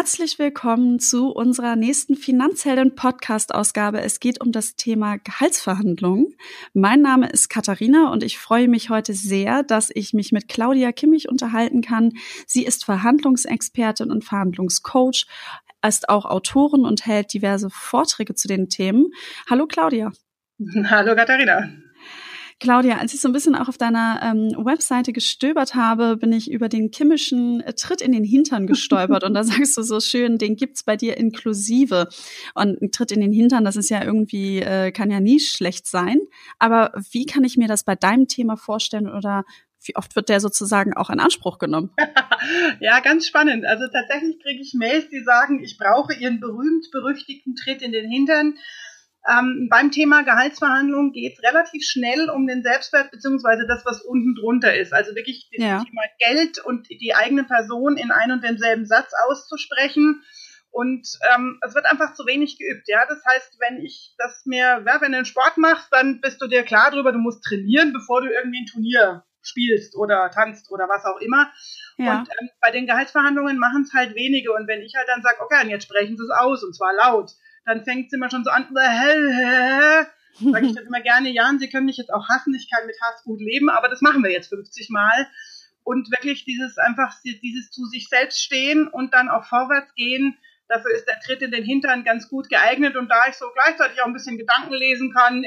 Herzlich willkommen zu unserer nächsten Finanzhelden-Podcast-Ausgabe. Es geht um das Thema Gehaltsverhandlungen. Mein Name ist Katharina und ich freue mich heute sehr, dass ich mich mit Claudia Kimmich unterhalten kann. Sie ist Verhandlungsexpertin und Verhandlungscoach, ist auch Autorin und hält diverse Vorträge zu den Themen. Hallo Claudia. Hallo Katharina. Claudia, als ich so ein bisschen auch auf deiner ähm, Webseite gestöbert habe, bin ich über den kimmischen äh, Tritt in den Hintern gestolpert. und da sagst du so schön, den gibt's bei dir inklusive. Und ein Tritt in den Hintern, das ist ja irgendwie, äh, kann ja nie schlecht sein. Aber wie kann ich mir das bei deinem Thema vorstellen oder wie oft wird der sozusagen auch in Anspruch genommen? ja, ganz spannend. Also tatsächlich kriege ich Mails, die sagen, ich brauche ihren berühmt-berüchtigten Tritt in den Hintern. Ähm, beim Thema Gehaltsverhandlungen geht es relativ schnell um den Selbstwert beziehungsweise das, was unten drunter ist. Also wirklich das ja. Thema Geld und die eigene Person in ein und demselben Satz auszusprechen. Und ähm, es wird einfach zu wenig geübt. Ja, das heißt, wenn ich das mir, ja, wenn du einen Sport machst, dann bist du dir klar darüber, du musst trainieren, bevor du irgendwie ein Turnier spielst oder tanzt oder was auch immer. Ja. Und ähm, bei den Gehaltsverhandlungen machen es halt wenige. Und wenn ich halt dann sage, okay, und jetzt sprechen sie es aus und zwar laut, dann fängt es immer schon so an, sage ich dann immer gerne, ja, und Sie können mich jetzt auch hassen, ich kann mit Hass gut leben, aber das machen wir jetzt 50 Mal. Und wirklich dieses einfach, dieses zu sich selbst stehen und dann auch vorwärts gehen, dafür ist der Tritt in den Hintern ganz gut geeignet. Und da ich so gleichzeitig auch ein bisschen Gedanken lesen kann,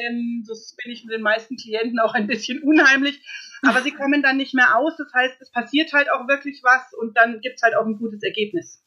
das bin ich mit den meisten Klienten auch ein bisschen unheimlich, aber sie kommen dann nicht mehr aus. Das heißt, es passiert halt auch wirklich was und dann gibt's halt auch ein gutes Ergebnis.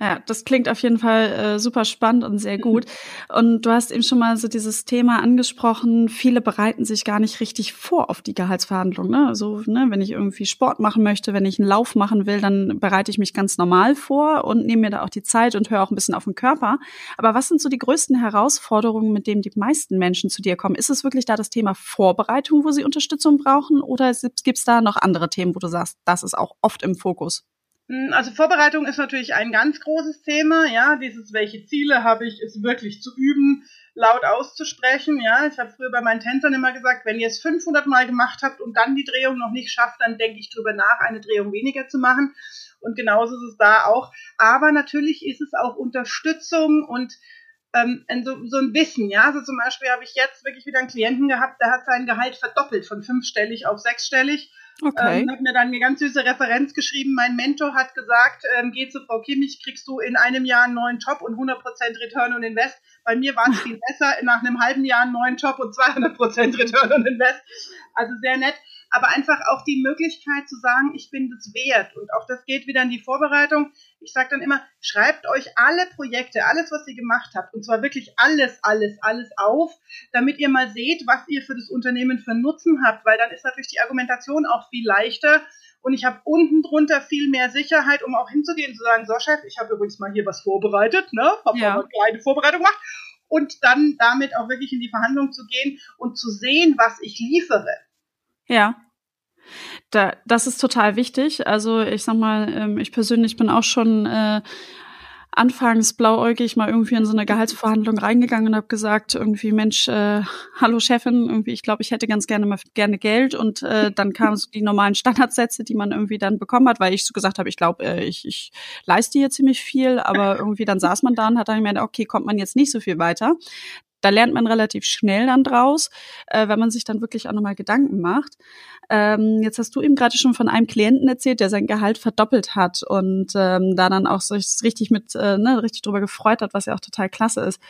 Ja, das klingt auf jeden Fall äh, super spannend und sehr gut. Und du hast eben schon mal so dieses Thema angesprochen. Viele bereiten sich gar nicht richtig vor auf die Gehaltsverhandlung. Ne? Also, ne, wenn ich irgendwie Sport machen möchte, wenn ich einen Lauf machen will, dann bereite ich mich ganz normal vor und nehme mir da auch die Zeit und höre auch ein bisschen auf den Körper. Aber was sind so die größten Herausforderungen, mit denen die meisten Menschen zu dir kommen? Ist es wirklich da das Thema Vorbereitung, wo sie Unterstützung brauchen? Oder gibt es da noch andere Themen, wo du sagst, das ist auch oft im Fokus? Hm, also Vorbereitung ist natürlich ein ganz großes Thema, ja, dieses welche Ziele habe ich, ist wirklich zu üben, laut auszusprechen, ja. Ich habe früher bei meinen Tänzern immer gesagt, wenn ihr es 500 Mal gemacht habt und dann die Drehung noch nicht schafft, dann denke ich drüber nach, eine Drehung weniger zu machen. Und genauso ist es da auch. Aber natürlich ist es auch Unterstützung und ähm, so, so ein Wissen, ja. Also zum Beispiel habe ich jetzt wirklich wieder einen Klienten gehabt, der hat sein Gehalt verdoppelt von fünfstellig auf sechsstellig Okay. Ähm, hat mir dann eine ganz süße Referenz geschrieben. Mein Mentor hat gesagt, ähm, geh zu Frau Kimmich, kriegst du in einem Jahr einen neuen Job und 100% Return on Invest. Bei mir war es viel besser, nach einem halben Jahr einen neuen Job und 200% Return on Invest. Also sehr nett aber einfach auch die Möglichkeit zu sagen, ich bin das wert. Und auch das geht wieder in die Vorbereitung. Ich sage dann immer, schreibt euch alle Projekte, alles, was ihr gemacht habt, und zwar wirklich alles, alles, alles auf, damit ihr mal seht, was ihr für das Unternehmen für Nutzen habt, weil dann ist natürlich die Argumentation auch viel leichter. Und ich habe unten drunter viel mehr Sicherheit, um auch hinzugehen und zu sagen, so Chef, ich habe übrigens mal hier was vorbereitet, ne? Habe ja. mal eine kleine Vorbereitung gemacht. Und dann damit auch wirklich in die Verhandlung zu gehen und zu sehen, was ich liefere. Ja. Da, das ist total wichtig. Also ich sag mal, ähm, ich persönlich bin auch schon äh, anfangs blauäugig mal irgendwie in so eine Gehaltsverhandlung reingegangen und habe gesagt, irgendwie, Mensch, äh, hallo Chefin, irgendwie, ich glaube, ich hätte ganz gerne mal gerne Geld. Und äh, dann kamen so die normalen Standardsätze, die man irgendwie dann bekommen hat, weil ich so gesagt habe, ich glaube, äh, ich, ich leiste hier ziemlich viel, aber irgendwie dann saß man da und hat dann gemerkt, okay, kommt man jetzt nicht so viel weiter. Da lernt man relativ schnell dann draus, äh, wenn man sich dann wirklich auch nochmal Gedanken macht. Ähm, jetzt hast du eben gerade schon von einem Klienten erzählt, der sein Gehalt verdoppelt hat und ähm, da dann auch sich richtig mit, äh, ne, richtig drüber gefreut hat, was ja auch total klasse ist.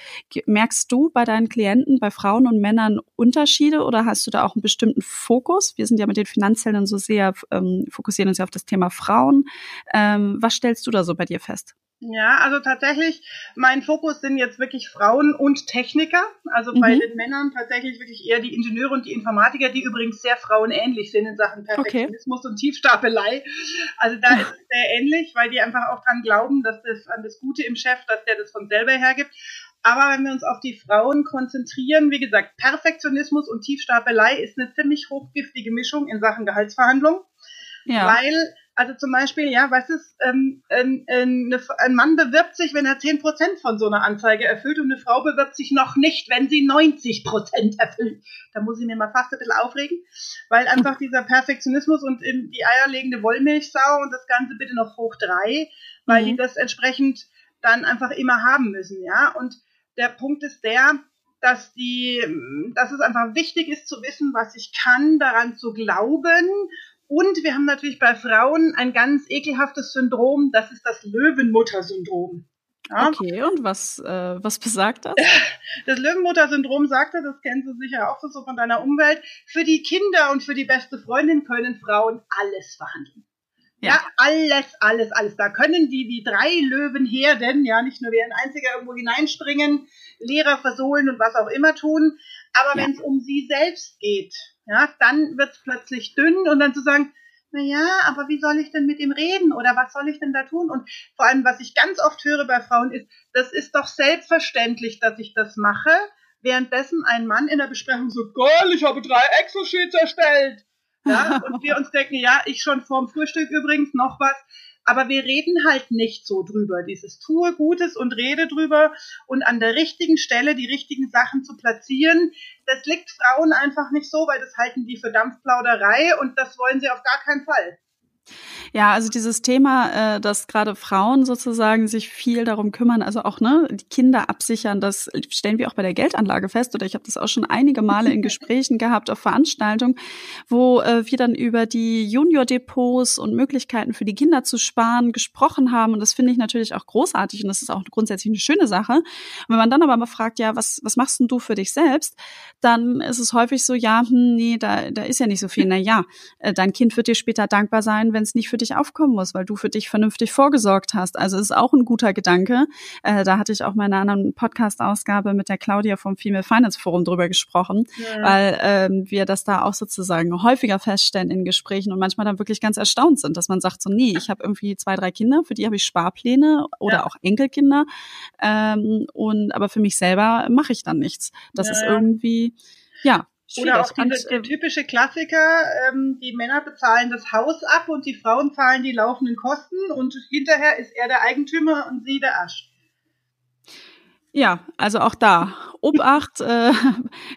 Merkst du bei deinen Klienten, bei Frauen und Männern Unterschiede oder hast du da auch einen bestimmten Fokus? Wir sind ja mit den Finanzhelden so sehr, ähm, fokussieren uns ja auf das Thema Frauen. Ähm, was stellst du da so bei dir fest? Ja, also tatsächlich, mein Fokus sind jetzt wirklich Frauen und Techniker. Also mhm. bei den Männern tatsächlich wirklich eher die Ingenieure und die Informatiker, die übrigens sehr frauenähnlich sind in Sachen Perfektionismus okay. und Tiefstapelei. Also da ist es sehr ähnlich, weil die einfach auch dran glauben, dass das an das Gute im Chef, dass der das von selber hergibt. Aber wenn wir uns auf die Frauen konzentrieren, wie gesagt, Perfektionismus und Tiefstapelei ist eine ziemlich hochgiftige Mischung in Sachen Gehaltsverhandlung. Ja. Weil Also zum Beispiel, ja, was ist, ähm, ein, ein, ein Mann bewirbt sich, wenn er 10% von so einer Anzeige erfüllt und eine Frau bewirbt sich noch nicht, wenn sie 90% erfüllt. Da muss ich mir mal fast ein bisschen aufregen, weil einfach dieser Perfektionismus und die eierlegende Wollmilchsau und das Ganze bitte noch hoch drei, weil mhm. die das entsprechend dann einfach immer haben müssen, ja. Und der Punkt ist der, dass die, dass es einfach wichtig ist zu wissen, was ich kann, daran zu glauben und wir haben natürlich bei Frauen ein ganz ekelhaftes Syndrom, das ist das Löwenmutter-Syndrom. Ja. Okay, und was, äh, was besagt das? Das Löwenmutter-Syndrom sagte, das kennst du sicher auch so von deiner Umwelt, für die Kinder und für die beste Freundin können Frauen alles verhandeln. Ja. ja, alles, alles, alles. Da können die wie drei Löwenherden, ja, nicht nur wie ein einziger irgendwo hineinspringen, Lehrer versohlen und was auch immer tun. Aber ja. wenn es um sie selbst geht, ja, dann wird es plötzlich dünn und dann zu sagen, na ja, aber wie soll ich denn mit ihm reden oder was soll ich denn da tun? Und vor allem, was ich ganz oft höre bei Frauen ist, das ist doch selbstverständlich, dass ich das mache, währenddessen ein Mann in der Besprechung so, geil, ich habe drei Excel-Sheets erstellt. Ja, und wir uns denken, ja, ich schon vorm Frühstück übrigens noch was. Aber wir reden halt nicht so drüber. Dieses tue Gutes und rede drüber und an der richtigen Stelle die richtigen Sachen zu platzieren, das liegt Frauen einfach nicht so, weil das halten die für Dampfplauderei und das wollen sie auf gar keinen Fall. Ja, also dieses Thema, äh, dass gerade Frauen sozusagen sich viel darum kümmern, also auch ne, die Kinder absichern, das stellen wir auch bei der Geldanlage fest. Oder ich habe das auch schon einige Male in Gesprächen gehabt auf Veranstaltungen, wo äh, wir dann über die Junior-Depots und Möglichkeiten für die Kinder zu sparen gesprochen haben. Und das finde ich natürlich auch großartig und das ist auch grundsätzlich eine schöne Sache. Und wenn man dann aber mal fragt, ja, was, was machst denn du für dich selbst, dann ist es häufig so, ja, hm, nee, da, da ist ja nicht so viel. Na ja, äh, dein Kind wird dir später dankbar sein, wenn es nicht für dich aufkommen muss, weil du für dich vernünftig vorgesorgt hast. Also ist auch ein guter Gedanke. Äh, da hatte ich auch mal in einer anderen Podcast-Ausgabe mit der Claudia vom Female Finance Forum drüber gesprochen, ja. weil ähm, wir das da auch sozusagen häufiger feststellen in Gesprächen und manchmal dann wirklich ganz erstaunt sind, dass man sagt so, nee, ich habe irgendwie zwei, drei Kinder, für die habe ich Sparpläne oder ja. auch Enkelkinder ähm, und aber für mich selber mache ich dann nichts. Das ja. ist irgendwie ja, oder auch diese, der typische Klassiker, ähm, die Männer bezahlen das Haus ab und die Frauen zahlen die laufenden Kosten und hinterher ist er der Eigentümer und sie der Asch. Ja, also auch da Obacht. äh,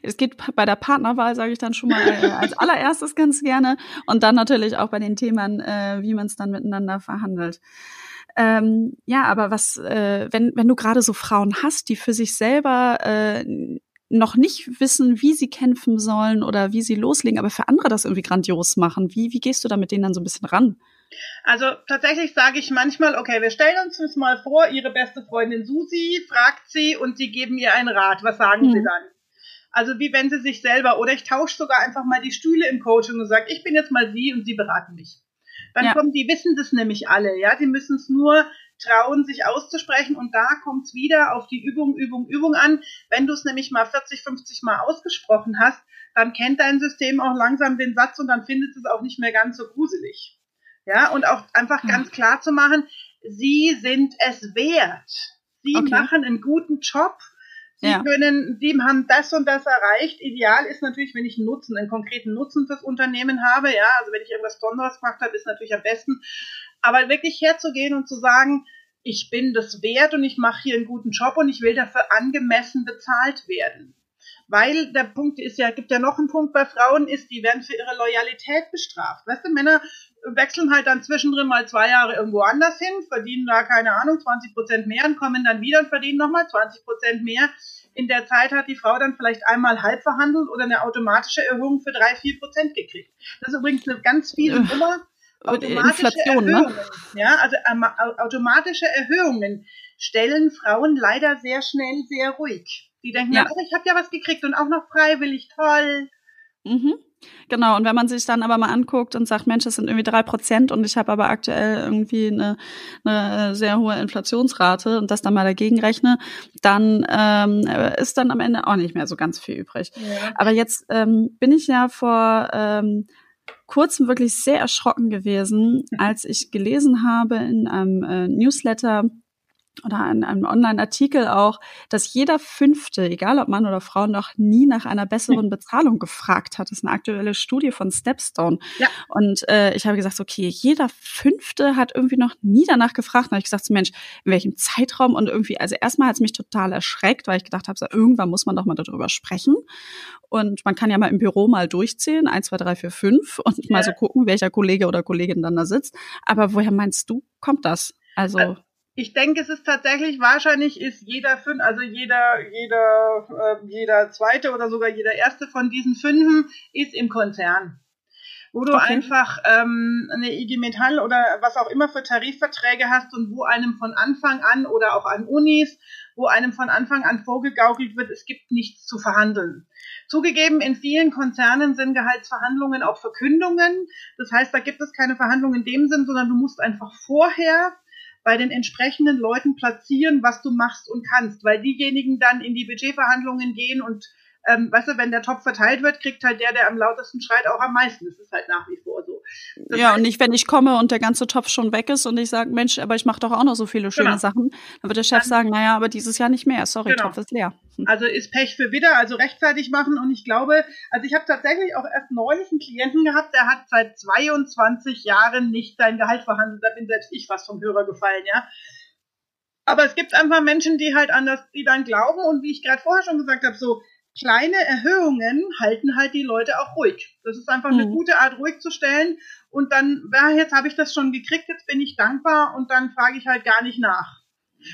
es geht bei der Partnerwahl, sage ich dann schon mal äh, als allererstes ganz gerne und dann natürlich auch bei den Themen, äh, wie man es dann miteinander verhandelt. Ähm, ja, aber was, äh, wenn wenn du gerade so Frauen hast, die für sich selber äh, noch nicht wissen, wie sie kämpfen sollen oder wie sie loslegen, aber für andere das irgendwie grandios machen. Wie, wie gehst du da mit denen dann so ein bisschen ran? Also tatsächlich sage ich manchmal, okay, wir stellen uns das mal vor, ihre beste Freundin Susi fragt sie und sie geben ihr einen Rat. Was sagen mhm. sie dann? Also wie wenn sie sich selber, oder ich tausche sogar einfach mal die Stühle im Coaching und sage, ich bin jetzt mal sie und sie beraten mich. Dann ja. kommen, die wissen das nämlich alle, ja, die müssen es nur trauen, sich auszusprechen. Und da kommt es wieder auf die Übung, Übung, Übung an. Wenn du es nämlich mal 40, 50 Mal ausgesprochen hast, dann kennt dein System auch langsam den Satz und dann findet es auch nicht mehr ganz so gruselig. Ja, und auch einfach hm. ganz klar zu machen, sie sind es wert. Sie okay. machen einen guten Job. Sie ja. können, sie haben das und das erreicht. Ideal ist natürlich, wenn ich einen Nutzen, einen konkreten Nutzen fürs Unternehmen habe. Ja, also wenn ich irgendwas Besonderes gemacht habe, ist natürlich am besten. Aber wirklich herzugehen und zu sagen, ich bin das wert und ich mache hier einen guten Job und ich will dafür angemessen bezahlt werden. Weil der Punkt ist ja, gibt ja noch einen Punkt bei Frauen, ist, die werden für ihre Loyalität bestraft. Weißt du, Männer wechseln halt dann zwischendrin mal zwei Jahre irgendwo anders hin, verdienen da, keine Ahnung, 20 Prozent mehr und kommen dann wieder und verdienen nochmal 20 Prozent mehr. In der Zeit hat die Frau dann vielleicht einmal halb verhandelt oder eine automatische Erhöhung für drei, vier Prozent gekriegt. Das ist übrigens eine ganz fiese Nummer automatische Inflation, ne? Erhöhungen, ne? Ja, also automatische Erhöhungen stellen Frauen leider sehr schnell sehr ruhig. Die denken, ja. oh, ich habe ja was gekriegt und auch noch freiwillig, toll. Mhm. Genau, und wenn man sich dann aber mal anguckt und sagt, Mensch, das sind irgendwie drei Prozent und ich habe aber aktuell irgendwie eine, eine sehr hohe Inflationsrate und das dann mal dagegen rechne, dann ähm, ist dann am Ende auch nicht mehr so ganz viel übrig. Ja. Aber jetzt ähm, bin ich ja vor ähm, kurzem wirklich sehr erschrocken gewesen, als ich gelesen habe in einem äh, Newsletter, oder an einem Online-Artikel auch, dass jeder Fünfte, egal ob Mann oder Frau, noch nie nach einer besseren Bezahlung gefragt hat. Das ist eine aktuelle Studie von Stepstone. Ja. Und äh, ich habe gesagt, okay, jeder Fünfte hat irgendwie noch nie danach gefragt. Und habe ich gesagt, Mensch, in welchem Zeitraum? Und irgendwie, also erstmal hat es mich total erschreckt, weil ich gedacht habe, so, irgendwann muss man doch mal darüber sprechen. Und man kann ja mal im Büro mal durchzählen, eins, zwei, drei, vier, fünf, und ja. mal so gucken, welcher Kollege oder Kollegin dann da sitzt. Aber woher meinst du, kommt das? Also, also ich denke, es ist tatsächlich wahrscheinlich ist jeder fünf, also jeder, jeder, äh, jeder zweite oder sogar jeder erste von diesen fünfen ist im Konzern. Wo du okay. einfach ähm, eine IG Metall oder was auch immer für Tarifverträge hast und wo einem von Anfang an oder auch an Unis, wo einem von Anfang an vorgegaukelt wird, es gibt nichts zu verhandeln. Zugegeben, in vielen Konzernen sind Gehaltsverhandlungen auch Verkündungen. Das heißt, da gibt es keine Verhandlungen in dem Sinn, sondern du musst einfach vorher bei den entsprechenden Leuten platzieren, was du machst und kannst, weil diejenigen dann in die Budgetverhandlungen gehen und ähm, weißt du, wenn der Topf verteilt wird, kriegt halt der, der am lautesten schreit, auch am meisten. Das ist halt nach wie vor so. Das ja, heißt, und nicht, wenn ich komme und der ganze Topf schon weg ist und ich sage, Mensch, aber ich mache doch auch noch so viele schöne genau. Sachen, dann wird der Chef dann, sagen, naja, aber dieses Jahr nicht mehr. Sorry, genau. Topf ist leer. Hm. Also ist Pech für Widder, also rechtzeitig machen. Und ich glaube, also ich habe tatsächlich auch erst neulich einen Klienten gehabt, der hat seit 22 Jahren nicht sein Gehalt verhandelt. Da bin selbst ich fast vom Hörer gefallen, ja. Aber es gibt einfach Menschen, die halt anders, die dann glauben und wie ich gerade vorher schon gesagt habe, so kleine Erhöhungen halten halt die Leute auch ruhig. Das ist einfach mhm. eine gute Art, ruhig zu stellen. Und dann, ja, jetzt habe ich das schon gekriegt, jetzt bin ich dankbar und dann frage ich halt gar nicht nach.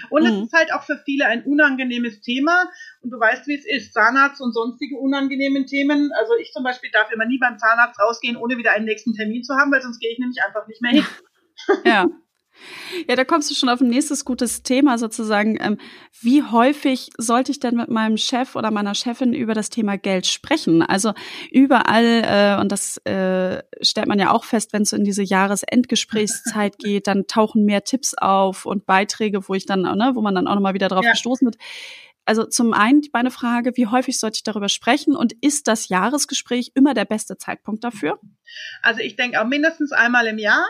Und mhm. es ist halt auch für viele ein unangenehmes Thema. Und du weißt, wie es ist. Zahnarzt und sonstige unangenehmen Themen. Also ich zum Beispiel darf immer nie beim Zahnarzt rausgehen, ohne wieder einen nächsten Termin zu haben, weil sonst gehe ich nämlich einfach nicht mehr hin. Ja. Ja, da kommst du schon auf ein nächstes gutes Thema sozusagen. Ähm, wie häufig sollte ich denn mit meinem Chef oder meiner Chefin über das Thema Geld sprechen? Also überall, äh, und das äh, stellt man ja auch fest, wenn es in diese Jahresendgesprächszeit geht, dann tauchen mehr Tipps auf und Beiträge, wo ich dann, ne, wo man dann auch nochmal wieder drauf ja. gestoßen wird. Also zum einen meine Frage, wie häufig sollte ich darüber sprechen und ist das Jahresgespräch immer der beste Zeitpunkt dafür? Also ich denke auch mindestens einmal im Jahr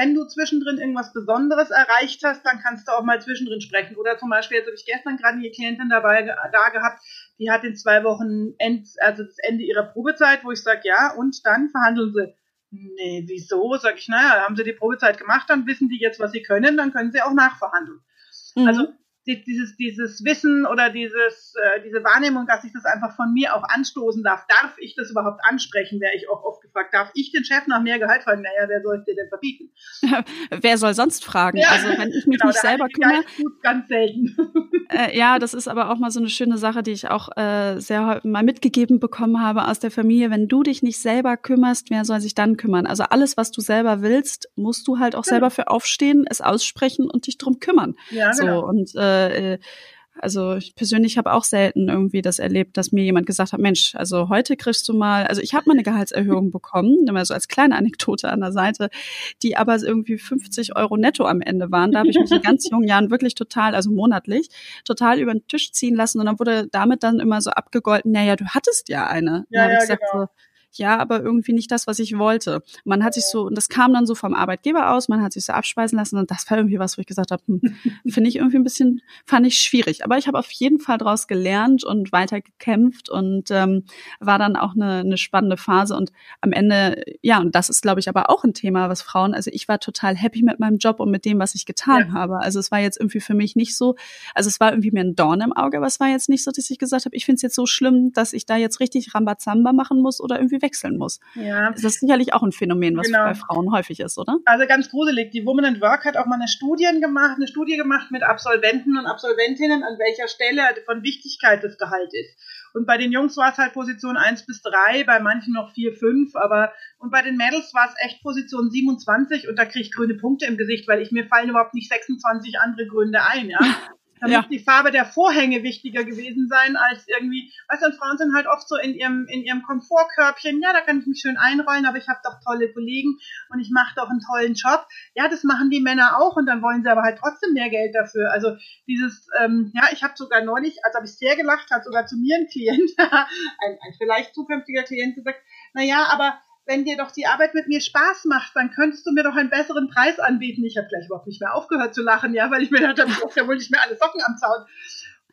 wenn du zwischendrin irgendwas Besonderes erreicht hast, dann kannst du auch mal zwischendrin sprechen. Oder zum Beispiel, jetzt habe ich gestern gerade eine Klientin dabei da gehabt, die hat in zwei Wochen End, also das Ende ihrer Probezeit, wo ich sage, ja, und dann verhandeln sie. Nee, wieso? Sag ich, naja, haben sie die Probezeit gemacht, dann wissen die jetzt, was sie können, dann können sie auch nachverhandeln. Mhm. Also dieses, dieses Wissen oder dieses, äh, diese Wahrnehmung, dass ich das einfach von mir auch anstoßen darf. Darf ich das überhaupt ansprechen, wäre ich auch oft gefragt. Darf ich den Chef nach mehr Gehalt fragen? Naja, wer soll es dir denn verbieten? wer soll sonst fragen? Ja, also wenn ich mich genau, nicht selber kümmere. Ganz selten. Äh, ja, das ist aber auch mal so eine schöne Sache, die ich auch äh, sehr mal mitgegeben bekommen habe aus der Familie. Wenn du dich nicht selber kümmerst, wer soll sich dann kümmern? Also alles, was du selber willst, musst du halt auch genau. selber für aufstehen, es aussprechen und dich drum kümmern. Ja, genau. So, und äh, äh, also ich persönlich habe auch selten irgendwie das erlebt, dass mir jemand gesagt hat, Mensch, also heute kriegst du mal, also ich habe mal eine Gehaltserhöhung bekommen, immer so als kleine Anekdote an der Seite, die aber irgendwie 50 Euro netto am Ende waren. Da habe ich mich in ganz jungen Jahren wirklich total, also monatlich, total über den Tisch ziehen lassen und dann wurde damit dann immer so abgegolten, naja, du hattest ja eine. Ja, ja, gesagt, genau. so, ja, aber irgendwie nicht das, was ich wollte. Man hat sich so, und das kam dann so vom Arbeitgeber aus, man hat sich so abspeisen lassen und das war irgendwie was, wo ich gesagt habe, hm, finde ich irgendwie ein bisschen, fand ich schwierig. Aber ich habe auf jeden Fall daraus gelernt und weiter gekämpft und ähm, war dann auch eine, eine spannende Phase und am Ende, ja, und das ist, glaube ich, aber auch ein Thema, was Frauen, also ich war total happy mit meinem Job und mit dem, was ich getan ja. habe. Also es war jetzt irgendwie für mich nicht so, also es war irgendwie mir ein Dorn im Auge, aber es war jetzt nicht so, dass ich gesagt habe, ich finde es jetzt so schlimm, dass ich da jetzt richtig Rambazamba machen muss oder irgendwie wechseln muss. Ja. Das ist sicherlich auch ein Phänomen, was genau. bei Frauen häufig ist, oder? Also ganz gruselig. Die Woman at Work hat auch mal eine Studie gemacht, eine Studie gemacht mit Absolventen und Absolventinnen, an welcher Stelle von Wichtigkeit das Gehalt ist. Und bei den Jungs war es halt Position 1 bis 3, bei manchen noch 4, 5, aber und bei den Mädels war es echt Position 27 und da kriege ich grüne Punkte im Gesicht, weil ich mir fallen überhaupt nicht 26 andere Gründe ein, ja. Da ja. muss die Farbe der Vorhänge wichtiger gewesen sein als irgendwie, weißt du, Frauen sind halt oft so in ihrem, in ihrem Komfortkörbchen, ja, da kann ich mich schön einrollen, aber ich habe doch tolle Kollegen und ich mache doch einen tollen Job. Ja, das machen die Männer auch und dann wollen sie aber halt trotzdem mehr Geld dafür. Also dieses, ähm, ja, ich habe sogar neulich, als habe ich sehr gelacht, hat sogar zu mir ein Klient, ein, ein vielleicht zukünftiger Klient gesagt, na ja, aber wenn dir doch die Arbeit mit mir Spaß macht, dann könntest du mir doch einen besseren Preis anbieten. Ich habe gleich überhaupt nicht mehr aufgehört zu lachen, ja, weil ich mir dachte, ich ja wohl nicht mehr alle Socken am Zaun.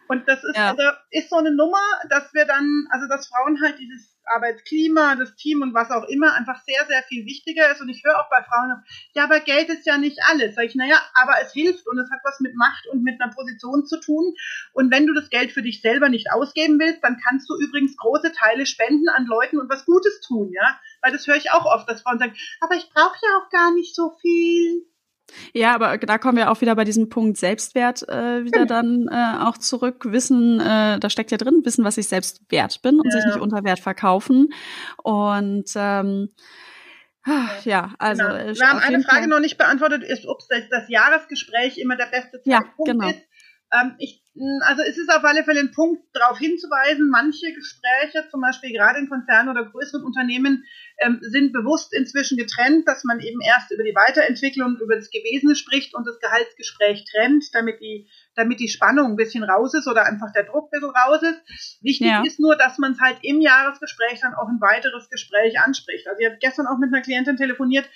Und das ist, ja. also, ist so eine Nummer, dass wir dann, also dass Frauen halt dieses Arbeitsklima, das Team und was auch immer einfach sehr, sehr viel wichtiger ist. Und ich höre auch bei Frauen, ja, aber Geld ist ja nicht alles. Sag ich, naja, aber es hilft und es hat was mit Macht und mit einer Position zu tun. Und wenn du das Geld für dich selber nicht ausgeben willst, dann kannst du übrigens große Teile spenden an Leuten und was Gutes tun, ja. Weil das höre ich auch oft, dass Frauen sagen, aber ich brauche ja auch gar nicht so viel. Ja, aber da kommen wir auch wieder bei diesem Punkt Selbstwert äh, wieder genau. dann äh, auch zurück. Wissen, äh, da steckt ja drin, wissen, was ich selbst wert bin und ja. sich nicht unter Wert verkaufen. Und ähm, ja, also. Genau. Äh, wir haben eine Frage Fall. noch nicht beantwortet, ist, ob das, das Jahresgespräch immer der beste Zeitpunkt ja, genau. ist. Ähm, ich, also es ist auf alle Fälle ein Punkt, darauf hinzuweisen, manche Gespräche, zum Beispiel gerade in Konzernen oder größeren Unternehmen, ähm, sind bewusst inzwischen getrennt, dass man eben erst über die Weiterentwicklung, über das Gewesene spricht und das Gehaltsgespräch trennt, damit die, damit die Spannung ein bisschen raus ist oder einfach der Druck ein bisschen raus ist. Wichtig ja. ist nur, dass man es halt im Jahresgespräch dann auch ein weiteres Gespräch anspricht. Also ich habe gestern auch mit einer Klientin telefoniert,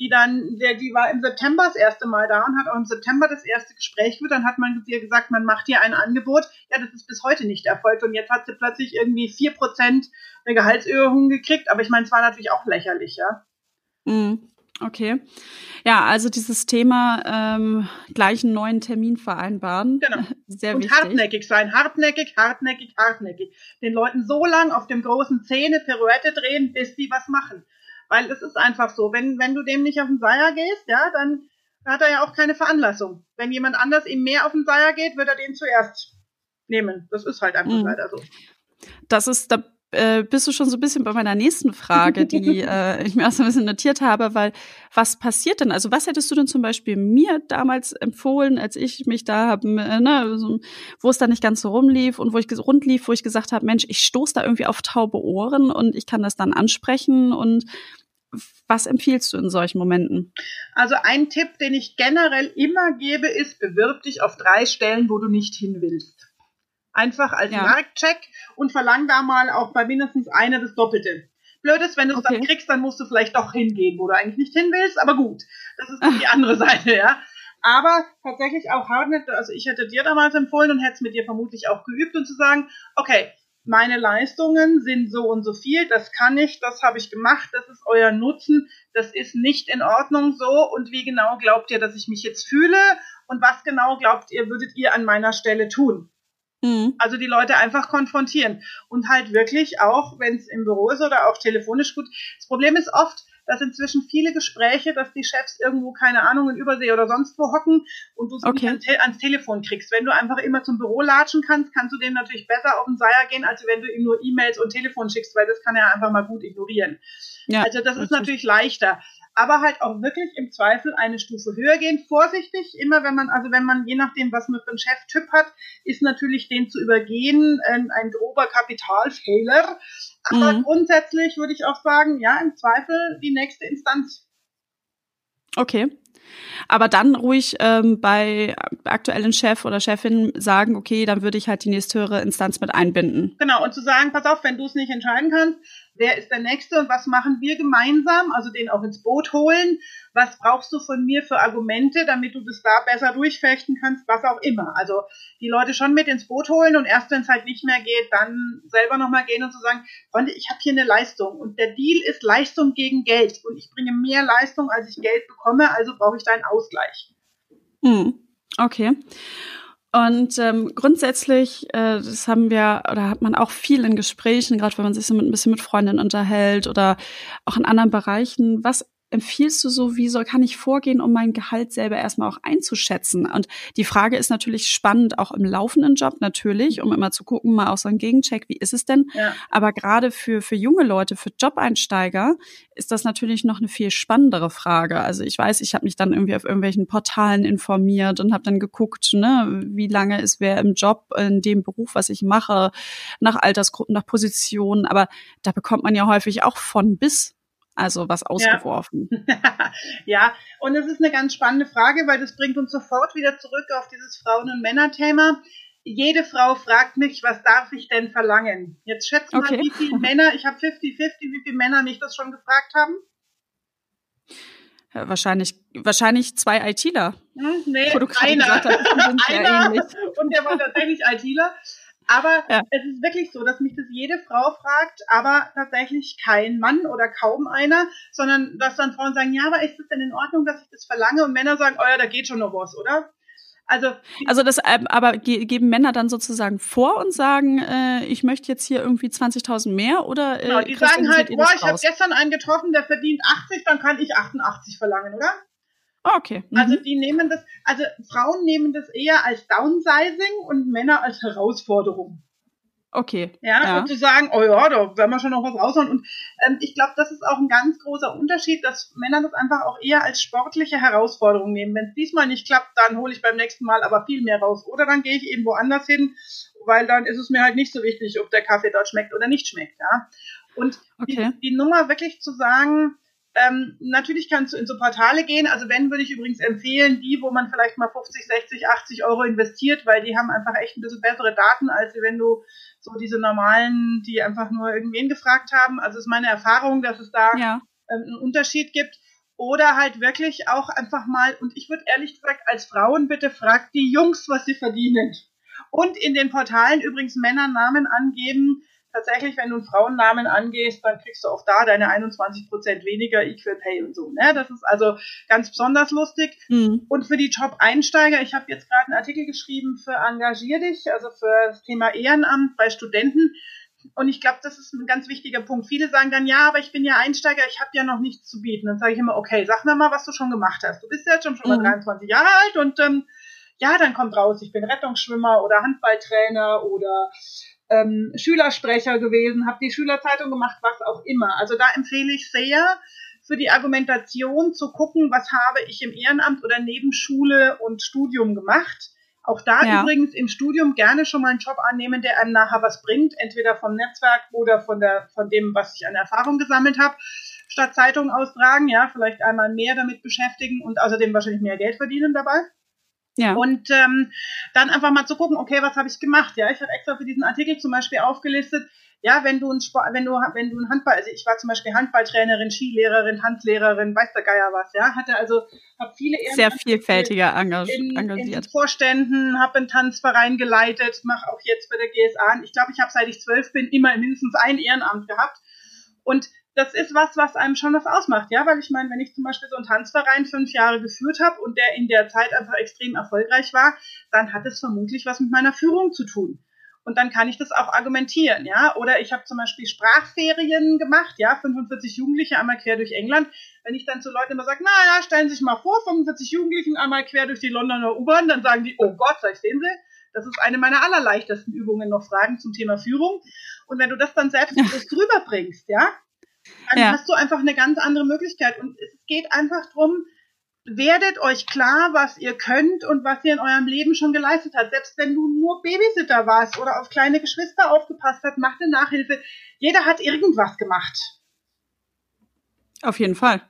die dann, der, die war im September das erste Mal da und hat auch im September das erste Gespräch geführt. Dann hat man ihr gesagt, man macht ihr ein Angebot. Ja, das ist bis heute nicht erfolgt. Und jetzt hat sie plötzlich irgendwie vier Prozent eine Gehaltserhöhung gekriegt. Aber ich meine, es war natürlich auch lächerlich, ja. Mhm. Okay. Ja, also dieses Thema ähm, gleich einen neuen Termin vereinbaren. Genau. Sehr und wichtig. hartnäckig sein. Hartnäckig, hartnäckig, hartnäckig. Den Leuten so lang auf dem großen Zähne Pirouette drehen, bis die was machen. Weil es ist einfach so, wenn, wenn du dem nicht auf den Seier gehst, ja, dann hat er ja auch keine Veranlassung. Wenn jemand anders ihm mehr auf den Seier geht, wird er den zuerst nehmen. Das ist halt einfach mhm. leider so. Das ist, da äh, bist du schon so ein bisschen bei meiner nächsten Frage, die äh, ich mir auch so ein bisschen notiert habe, weil was passiert denn? Also was hättest du denn zum Beispiel mir damals empfohlen, als ich mich da habe, äh, ne, so, wo es da nicht ganz so rumlief und wo ich rund lief, wo ich gesagt habe, Mensch, ich stoß da irgendwie auf taube Ohren und ich kann das dann ansprechen und was empfiehlst du in solchen Momenten? Also ein Tipp, den ich generell immer gebe, ist, bewirb dich auf drei Stellen, wo du nicht hin willst. Einfach als ja. Marktcheck und verlang da mal auch bei mindestens einer das Doppelte. Blöd ist, wenn du es okay. dann kriegst, dann musst du vielleicht doch hingehen, wo du eigentlich nicht hin willst, aber gut. Das ist die andere Seite, ja. Aber tatsächlich auch Hardnet, also ich hätte dir damals empfohlen und hätte es mit dir vermutlich auch geübt und zu sagen, okay, meine Leistungen sind so und so viel, das kann ich, das habe ich gemacht, das ist euer Nutzen, das ist nicht in Ordnung so und wie genau glaubt ihr, dass ich mich jetzt fühle und was genau glaubt ihr, würdet ihr an meiner Stelle tun? Mhm. Also die Leute einfach konfrontieren und halt wirklich auch, wenn es im Büro ist oder auch telefonisch gut. Das Problem ist oft, dass inzwischen viele Gespräche, dass die Chefs irgendwo, keine Ahnung, in Übersee oder sonst wo hocken und du es okay. nicht ans, ans, Telefon kriegst. Wenn du einfach immer zum Büro latschen kannst, kannst du dem natürlich besser auf den Seier gehen, als wenn du ihm nur E-Mails und Telefon schickst, weil das kann er einfach mal gut ignorieren. Ja, also das ist natürlich leichter aber halt auch wirklich im Zweifel eine Stufe höher gehen. Vorsichtig, immer wenn man, also wenn man, je nachdem, was man für einen Cheftyp hat, ist natürlich den zu übergehen ein, ein grober Kapitalfehler. Aber mhm. grundsätzlich würde ich auch sagen, ja, im Zweifel die nächste Instanz. Okay. Aber dann ruhig ähm, bei aktuellen Chef oder Chefin sagen, okay, dann würde ich halt die nächste höhere Instanz mit einbinden. Genau, und zu sagen, pass auf, wenn du es nicht entscheiden kannst, wer ist der Nächste und was machen wir gemeinsam, also den auch ins Boot holen, was brauchst du von mir für Argumente, damit du das da besser durchfechten kannst, was auch immer. Also die Leute schon mit ins Boot holen und erst wenn es halt nicht mehr geht, dann selber nochmal gehen und zu so sagen, Freunde, ich habe hier eine Leistung und der Deal ist Leistung gegen Geld und ich bringe mehr Leistung, als ich Geld bekomme, also brauche ich da einen Ausgleich. Hm. Okay. Und ähm, grundsätzlich, äh, das haben wir oder hat man auch viel in Gesprächen, gerade wenn man sich so mit, ein bisschen mit Freundinnen unterhält oder auch in anderen Bereichen. Was empfiehlst du so, wie soll, kann ich vorgehen, um mein Gehalt selber erstmal auch einzuschätzen? Und die Frage ist natürlich spannend, auch im laufenden Job natürlich, um immer zu gucken, mal auch so ein Gegencheck, wie ist es denn? Ja. Aber gerade für, für junge Leute, für Job-Einsteiger ist das natürlich noch eine viel spannendere Frage. Also ich weiß, ich habe mich dann irgendwie auf irgendwelchen Portalen informiert und habe dann geguckt, ne, wie lange ist wer im Job, in dem Beruf, was ich mache, nach Altersgruppen, nach Positionen. Aber da bekommt man ja häufig auch von bis also was ausgeworfen. Ja. ja, und es ist eine ganz spannende Frage, weil das bringt uns sofort wieder zurück auf dieses Frauen- und Männerthema. jede Frau fragt mich, was darf ich denn verlangen? Jetzt schätzt mal, Okay. wie viele Männer, ich habe 50-50, wie viele Männer mich das schon gefragt haben? Ja, wahrscheinlich, wahrscheinlich zwei ITler. Hm, nee, einer. gesagt einer. Und der war tatsächlich ITler. Aber Ja. es ist wirklich so, dass mich das jede Frau fragt, aber tatsächlich kein Mann oder kaum einer, sondern dass dann Frauen sagen, ja, aber ist es denn in Ordnung, dass ich das verlange? Und Männer sagen, oh ja, da geht schon noch was, oder? Also Also das, ähm, aber ge geben Männer dann sozusagen vor und sagen, äh, ich möchte jetzt hier irgendwie 20.000 mehr oder äh, genau, die sagen halt, boah, das ich habe gestern einen getroffen, der verdient 80, dann kann ich 88 verlangen, oder? Ah, okay. Mhm. Also die nehmen das, also Frauen nehmen das eher als Downsizing und Männer als Herausforderung. okay. Ja, Ja. und zu sagen, oh ja, da werden wir schon noch was raushauen. Und ähm, ich glaube, das ist auch ein ganz großer Unterschied, dass Männer das einfach auch eher als sportliche Herausforderung nehmen. Wenn es diesmal nicht klappt, dann hole ich beim nächsten Mal aber viel mehr raus. Oder dann gehe ich eben woanders hin, weil dann ist es mir halt nicht so wichtig, ob der Kaffee dort schmeckt oder nicht schmeckt. Ja. Und Okay. die, die Nummer wirklich zu sagen, ähm, natürlich kannst du in so Portale gehen. Also wenn, würde ich übrigens empfehlen, die, wo man vielleicht mal 50, 60, 80 Euro investiert, weil die haben einfach echt ein bisschen bessere Daten, als wenn du so diese normalen, die einfach nur irgendwen gefragt haben. Also ist meine Erfahrung, dass es da Ja. ähm, einen Unterschied gibt. Oder halt wirklich auch einfach mal, und ich würde ehrlich gesagt als Frauen bitte fragt die Jungs, was sie verdienen. Und in den Portalen übrigens Männernamen angeben. Tatsächlich, wenn du einen Frauennamen angehst, dann kriegst du auch da deine 21% weniger Equal Pay und so. Ne? Das ist also ganz besonders lustig. Mhm. Und für die Job-Einsteiger, ich habe jetzt gerade einen Artikel geschrieben für Engagier dich, also für das Thema Ehrenamt bei Studenten. Und ich glaube, das ist ein ganz wichtiger Punkt. Viele sagen dann, ja, aber ich bin ja Einsteiger, ich habe ja noch nichts zu bieten. Dann sage ich immer, okay, sag mir mal, was du schon gemacht hast. Du bist ja jetzt schon, schon mal Mhm. 23 Jahre alt und ähm, ja, dann kommt raus, ich bin Rettungsschwimmer oder Handballtrainer oder ähm, Schülersprecher gewesen, habe die Schülerzeitung gemacht, was auch immer. Also da empfehle ich sehr, für die Argumentation zu gucken, was habe ich im Ehrenamt oder neben Schule und Studium gemacht. Auch da Ja. übrigens im Studium gerne schon mal einen Job annehmen, der einem nachher was bringt, entweder vom Netzwerk oder von der von dem, was ich an Erfahrung gesammelt habe. Statt Zeitung austragen, ja, vielleicht einmal mehr damit beschäftigen und außerdem wahrscheinlich mehr Geld verdienen dabei. Ja. Und ähm, dann einfach mal zu gucken, okay, was habe ich gemacht? Ja, ich habe extra für diesen Artikel zum Beispiel aufgelistet, ja, wenn du ein Sport, wenn du wenn du ein Handball, also ich war zum Beispiel Handballtrainerin, Skilehrerin, Tanzlehrerin, weiß der Geier was, ja, hatte also habe viele Sehr vielfältiger engagiert. in, in. Vorständen, habe einen Tanzverein geleitet, mache auch jetzt bei der GSA. Ich glaube, ich habe seit ich zwölf bin immer mindestens ein Ehrenamt gehabt. Und das ist was, was einem schon was ausmacht, ja, weil ich meine, wenn ich zum Beispiel so einen Tanzverein fünf Jahre geführt habe und der in der Zeit einfach extrem erfolgreich war, dann hat es vermutlich was mit meiner Führung zu tun. Und dann kann ich das auch argumentieren, ja. Oder ich habe zum Beispiel Sprachferien gemacht, ja, 45 Jugendliche einmal quer durch England. Wenn ich dann zu Leuten immer sage, naja, stellen Sie sich mal vor, 45 Jugendlichen einmal quer durch die Londoner U-Bahn, dann sagen die, oh Gott, sag ich, sehen Sie, das ist eine meiner allerleichtesten Übungen, noch Fragen zum Thema Führung. Und wenn du das dann selbstbewusst drüber bringst, ja, dann Ja. hast du einfach eine ganz andere Möglichkeit. Und es geht einfach drum, werdet euch klar, was ihr könnt und was ihr in eurem Leben schon geleistet habt. Selbst wenn du nur Babysitter warst oder auf kleine Geschwister aufgepasst hast, mach eine Nachhilfe. Jeder hat irgendwas gemacht. Auf jeden Fall.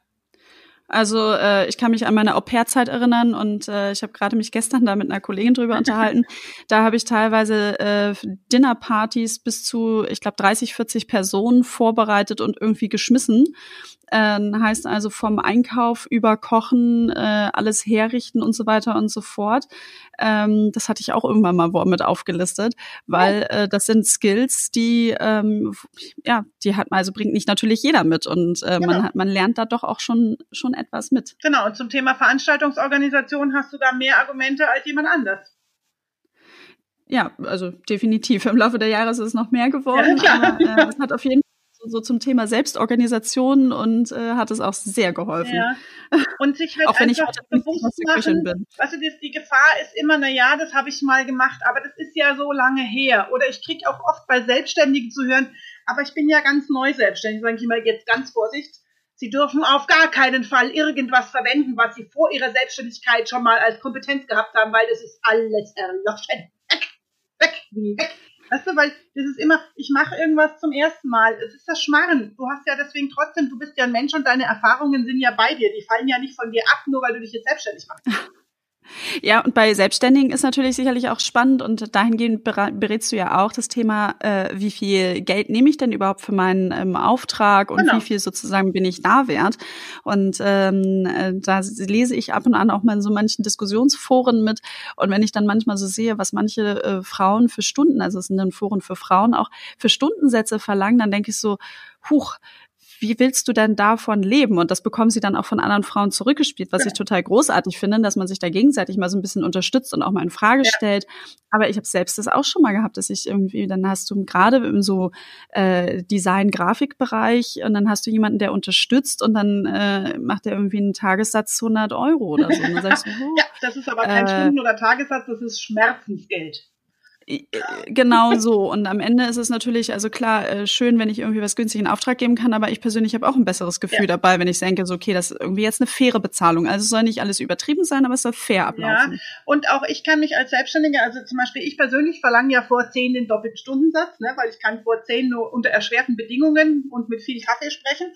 Also äh, ich kann mich an meine Au-pair-Zeit erinnern und äh, ich habe gerade mich gestern da mit einer Kollegin drüber unterhalten. Da habe ich teilweise äh, Dinnerpartys bis zu, ich glaube, 30, 40 Personen vorbereitet und irgendwie geschmissen. Ähm, heißt also vom Einkauf über Kochen, äh, alles herrichten und so weiter und so fort. Ähm, das hatte ich auch irgendwann mal mit aufgelistet, weil äh, das sind Skills, die ähm, ja, die hat also bringt nicht natürlich jeder mit und äh, Genau. man hat man lernt da doch auch schon schon etwas mit. Genau, und zum Thema Veranstaltungsorganisation hast du da mehr Argumente als jemand anders. Ja, also definitiv. Im Laufe der Jahre ist es noch mehr geworden, Ja, aber äh, es hat auf jeden Fall so, zum Thema Selbstorganisation und äh, hat es auch sehr geholfen. Ja. Und sich halt Auch wenn ich einfach heute bewusst machen, bin. Weißt du, die, Gefahr ist immer, na ja, das habe ich mal gemacht, aber das ist ja so lange her. Oder ich kriege auch oft bei Selbstständigen zu hören, aber ich bin ja ganz neu selbstständig. Sage ich immer jetzt ganz Vorsicht. Sie dürfen auf gar keinen Fall irgendwas verwenden, was Sie vor Ihrer Selbstständigkeit schon mal als Kompetenz gehabt haben, weil das ist alles erloschen. Weg, weg, weg. Weißt du, weil das ist immer, ich mache irgendwas zum ersten Mal. Es ist das Schmarren. Du hast ja deswegen trotzdem, du bist ja ein Mensch und deine Erfahrungen sind ja bei dir. Die fallen ja nicht von dir ab, nur weil du dich jetzt selbstständig machst. Ja, und bei Selbstständigen ist natürlich sicherlich auch spannend und dahingehend berätst du ja auch das Thema, äh, wie viel Geld nehme ich denn überhaupt für meinen ähm, Auftrag und genau. wie viel sozusagen bin ich da wert. Und ähm, äh, da lese ich ab und an auch mal in so manchen Diskussionsforen mit. Und wenn ich dann manchmal so sehe, was manche äh, Frauen für Stunden, also es sind dann Foren für Frauen auch, für Stundensätze verlangen, dann denke ich so, huch, wie willst du denn davon leben? Und das bekommen sie dann auch von anderen Frauen zurückgespielt, was ja. ich total großartig finde, dass man sich da gegenseitig mal so ein bisschen unterstützt und auch mal in Frage ja. stellt. Aber ich habe selbst das auch schon mal gehabt, dass ich irgendwie, dann hast du gerade im so äh, Design-Grafikbereich und dann hast du jemanden, der unterstützt und dann äh, macht er irgendwie einen Tagessatz 100 Euro oder so. Und dann sagst du, oh, ja, das ist aber kein äh, Stunden- oder Tagessatz, das ist Schmerzensgeld. Äh, genau so. Und am Ende ist es natürlich, also klar, äh, schön, wenn ich irgendwie was günstig in Auftrag geben kann, aber ich persönlich habe auch ein besseres Gefühl ja. dabei, wenn ich denke, so, okay, das ist irgendwie jetzt eine faire Bezahlung. Also es soll nicht alles übertrieben sein, aber es soll fair ablaufen. Ja, und auch ich kann mich als Selbstständige, also zum Beispiel ich persönlich verlange ja vor zehn den doppelten Stundensatz, ne, weil ich kann vor zehn nur unter erschwerten Bedingungen und mit viel Kaffee sprechen.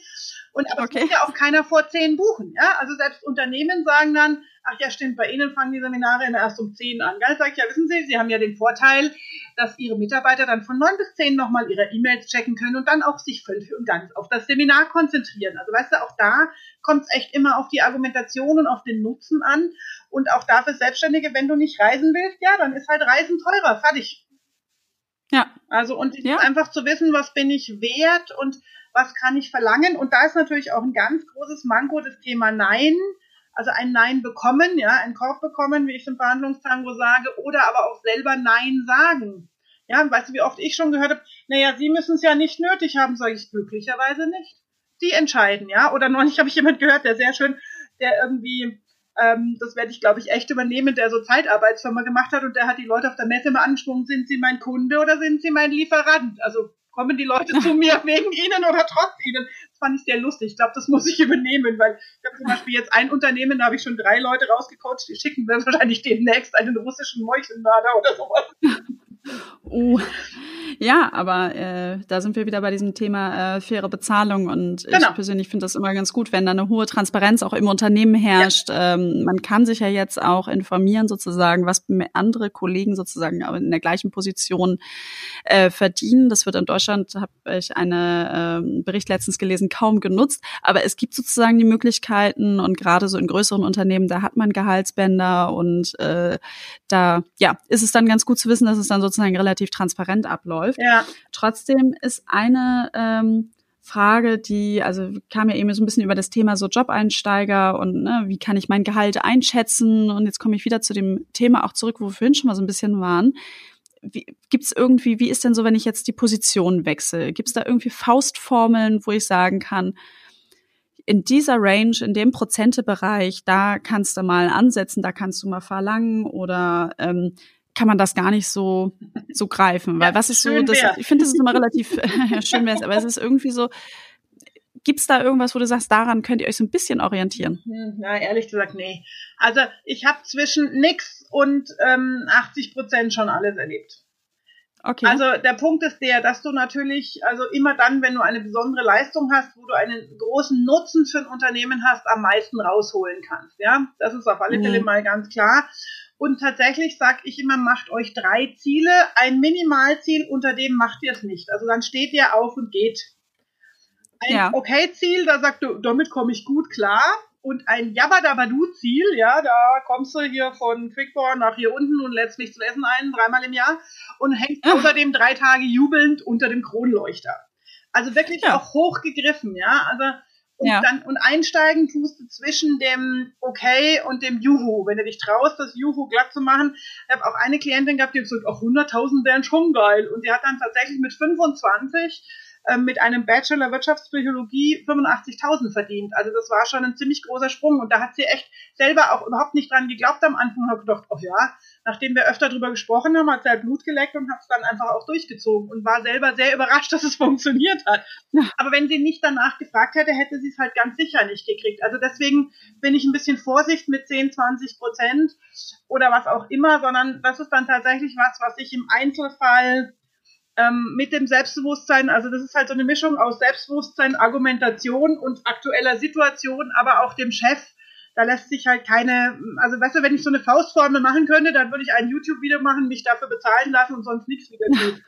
Und aber okay. es muss ja auch keiner vor zehn buchen. Ja? Also selbst Unternehmen sagen dann, ach ja, stimmt, bei Ihnen fangen die Seminare immer erst um zehn an. Geil, sag ich, ja, wissen Sie, Sie haben ja den Vorteil, dass Ihre Mitarbeiter dann von neun bis zehn nochmal ihre E-Mails checken können und dann auch sich völlig und ganz auf das Seminar konzentrieren. Also weißt du, auch da kommt es echt immer auf die Argumentation und auf den Nutzen an. Und auch dafür Selbstständige, wenn du nicht reisen willst, ja, dann ist halt Reisen teurer. Fertig. Ja. Also und ja. einfach zu wissen, was bin ich wert und was kann ich verlangen? Und da ist natürlich auch ein ganz großes Manko das Thema Nein. Also ein Nein bekommen, ja, ein Korb bekommen, wie ich im Verhandlungstango sage, oder aber auch selber Nein sagen. Ja, weißt du, wie oft ich schon gehört habe, naja, Sie müssen es ja nicht nötig haben, sage ich glücklicherweise nicht. Sie entscheiden, ja. Oder neulich habe ich jemand gehört, der sehr schön, der irgendwie, ähm, das werde ich, glaube ich, echt übernehmen, der so Zeitarbeitsfirma gemacht hat und der hat die Leute auf der Messe mal angesprochen, sind Sie mein Kunde oder sind Sie mein Lieferant? Also kommen die Leute zu mir wegen ihnen oder trotz ihnen. Das fand ich sehr lustig. Ich glaube, das muss ich übernehmen, weil ich habe zum Beispiel jetzt ein Unternehmen, da habe ich schon drei Leute rausgecoacht, die schicken mir wahrscheinlich demnächst einen russischen Meuchelmörder oder sowas. Oh. Ja, aber äh, da sind wir wieder bei diesem Thema äh, faire Bezahlung und genau. ich persönlich finde das immer ganz gut, wenn da eine hohe Transparenz auch im Unternehmen herrscht. Ja. Ähm, man kann sich ja jetzt auch informieren sozusagen, was andere Kollegen sozusagen in der gleichen Position äh, verdienen. Das wird in Deutschland, habe ich einen äh, Bericht letztens gelesen, kaum genutzt, aber es gibt sozusagen die Möglichkeiten und gerade so in größeren Unternehmen, da hat man Gehaltsbänder und äh, da ja ist es dann ganz gut zu wissen, dass es dann sozusagen relativ transparent abläuft. Ja. Trotzdem ist eine ähm, Frage, die, also kam ja eben so ein bisschen über das Thema so Job-Einsteiger und ne, wie kann ich mein Gehalt einschätzen? Und jetzt komme ich wieder zu dem Thema auch zurück, wo wir vorhin schon mal so ein bisschen waren. Gibt es irgendwie, wie ist denn so, wenn ich jetzt die Position wechsle? Gibt es da irgendwie Faustformeln, wo ich sagen kann, in dieser Range, in dem Prozentebereich, da kannst du mal ansetzen, da kannst du mal verlangen oder ähm, kann man das gar nicht so so greifen, weil ja, was ist so das ich finde das ist immer relativ schön wär's, aber es ist irgendwie so gibt's da irgendwas, wo du sagst, daran könnt ihr euch so ein bisschen orientieren? Na, ehrlich gesagt, nee. Also, ich habe zwischen nix und ähm, 80 Prozent schon alles erlebt. Okay. Also der Punkt ist der, dass du natürlich, also immer dann, wenn du eine besondere Leistung hast, wo du einen großen Nutzen für ein Unternehmen hast, am meisten rausholen kannst. Ja, das ist auf alle Fälle mhm. mal ganz klar. Und tatsächlich sage ich immer, macht euch drei Ziele. Ein Minimalziel, unter dem macht ihr es nicht. Also dann steht ihr auf und geht. Ein ja. Okay-Ziel, da sagt du, damit komme ich gut klar. Und ein Jabba-Dabba-Du-Ziel, ja, da kommst du hier von Quickborn nach hier unten und lädst mich zu essen ein, dreimal im Jahr und hängst Ach. außerdem drei Tage jubelnd unter dem Kronleuchter. Also wirklich ja. auch hochgegriffen, ja. Also und ja. dann und einsteigen tust du zwischen dem Okay und dem Juhu. Wenn du dich traust, das Juhu glatt zu machen. Ich habe auch eine Klientin gehabt, die hat gesagt, auch 100.000 wären schon geil. Und die hat dann tatsächlich mit 25 ähm, mit einem Bachelor Wirtschaftspsychologie 85.000 verdient. Also das war schon ein ziemlich großer Sprung. Und da hat sie echt selber auch überhaupt nicht dran geglaubt am Anfang. Hat gedacht, oh ja, nachdem wir öfter drüber gesprochen haben, hat sie halt Blut geleckt und hat es dann einfach auch durchgezogen und war selber sehr überrascht, dass es funktioniert hat. Aber wenn sie nicht danach gefragt hätte, hätte sie es halt ganz sicher nicht gekriegt. Also deswegen bin ich ein bisschen Vorsicht mit 10, 20 Prozent oder was auch immer, sondern das ist dann tatsächlich was, was ich im Einzelfall ähm, mit dem Selbstbewusstsein, also das ist halt so eine Mischung aus Selbstbewusstsein, Argumentation und aktueller Situation, aber auch dem Chef da lässt sich halt keine, also weißt du, wenn ich so eine Faustformel machen könnte, dann würde ich ein YouTube-Video machen, mich dafür bezahlen lassen und sonst nichts wieder tun.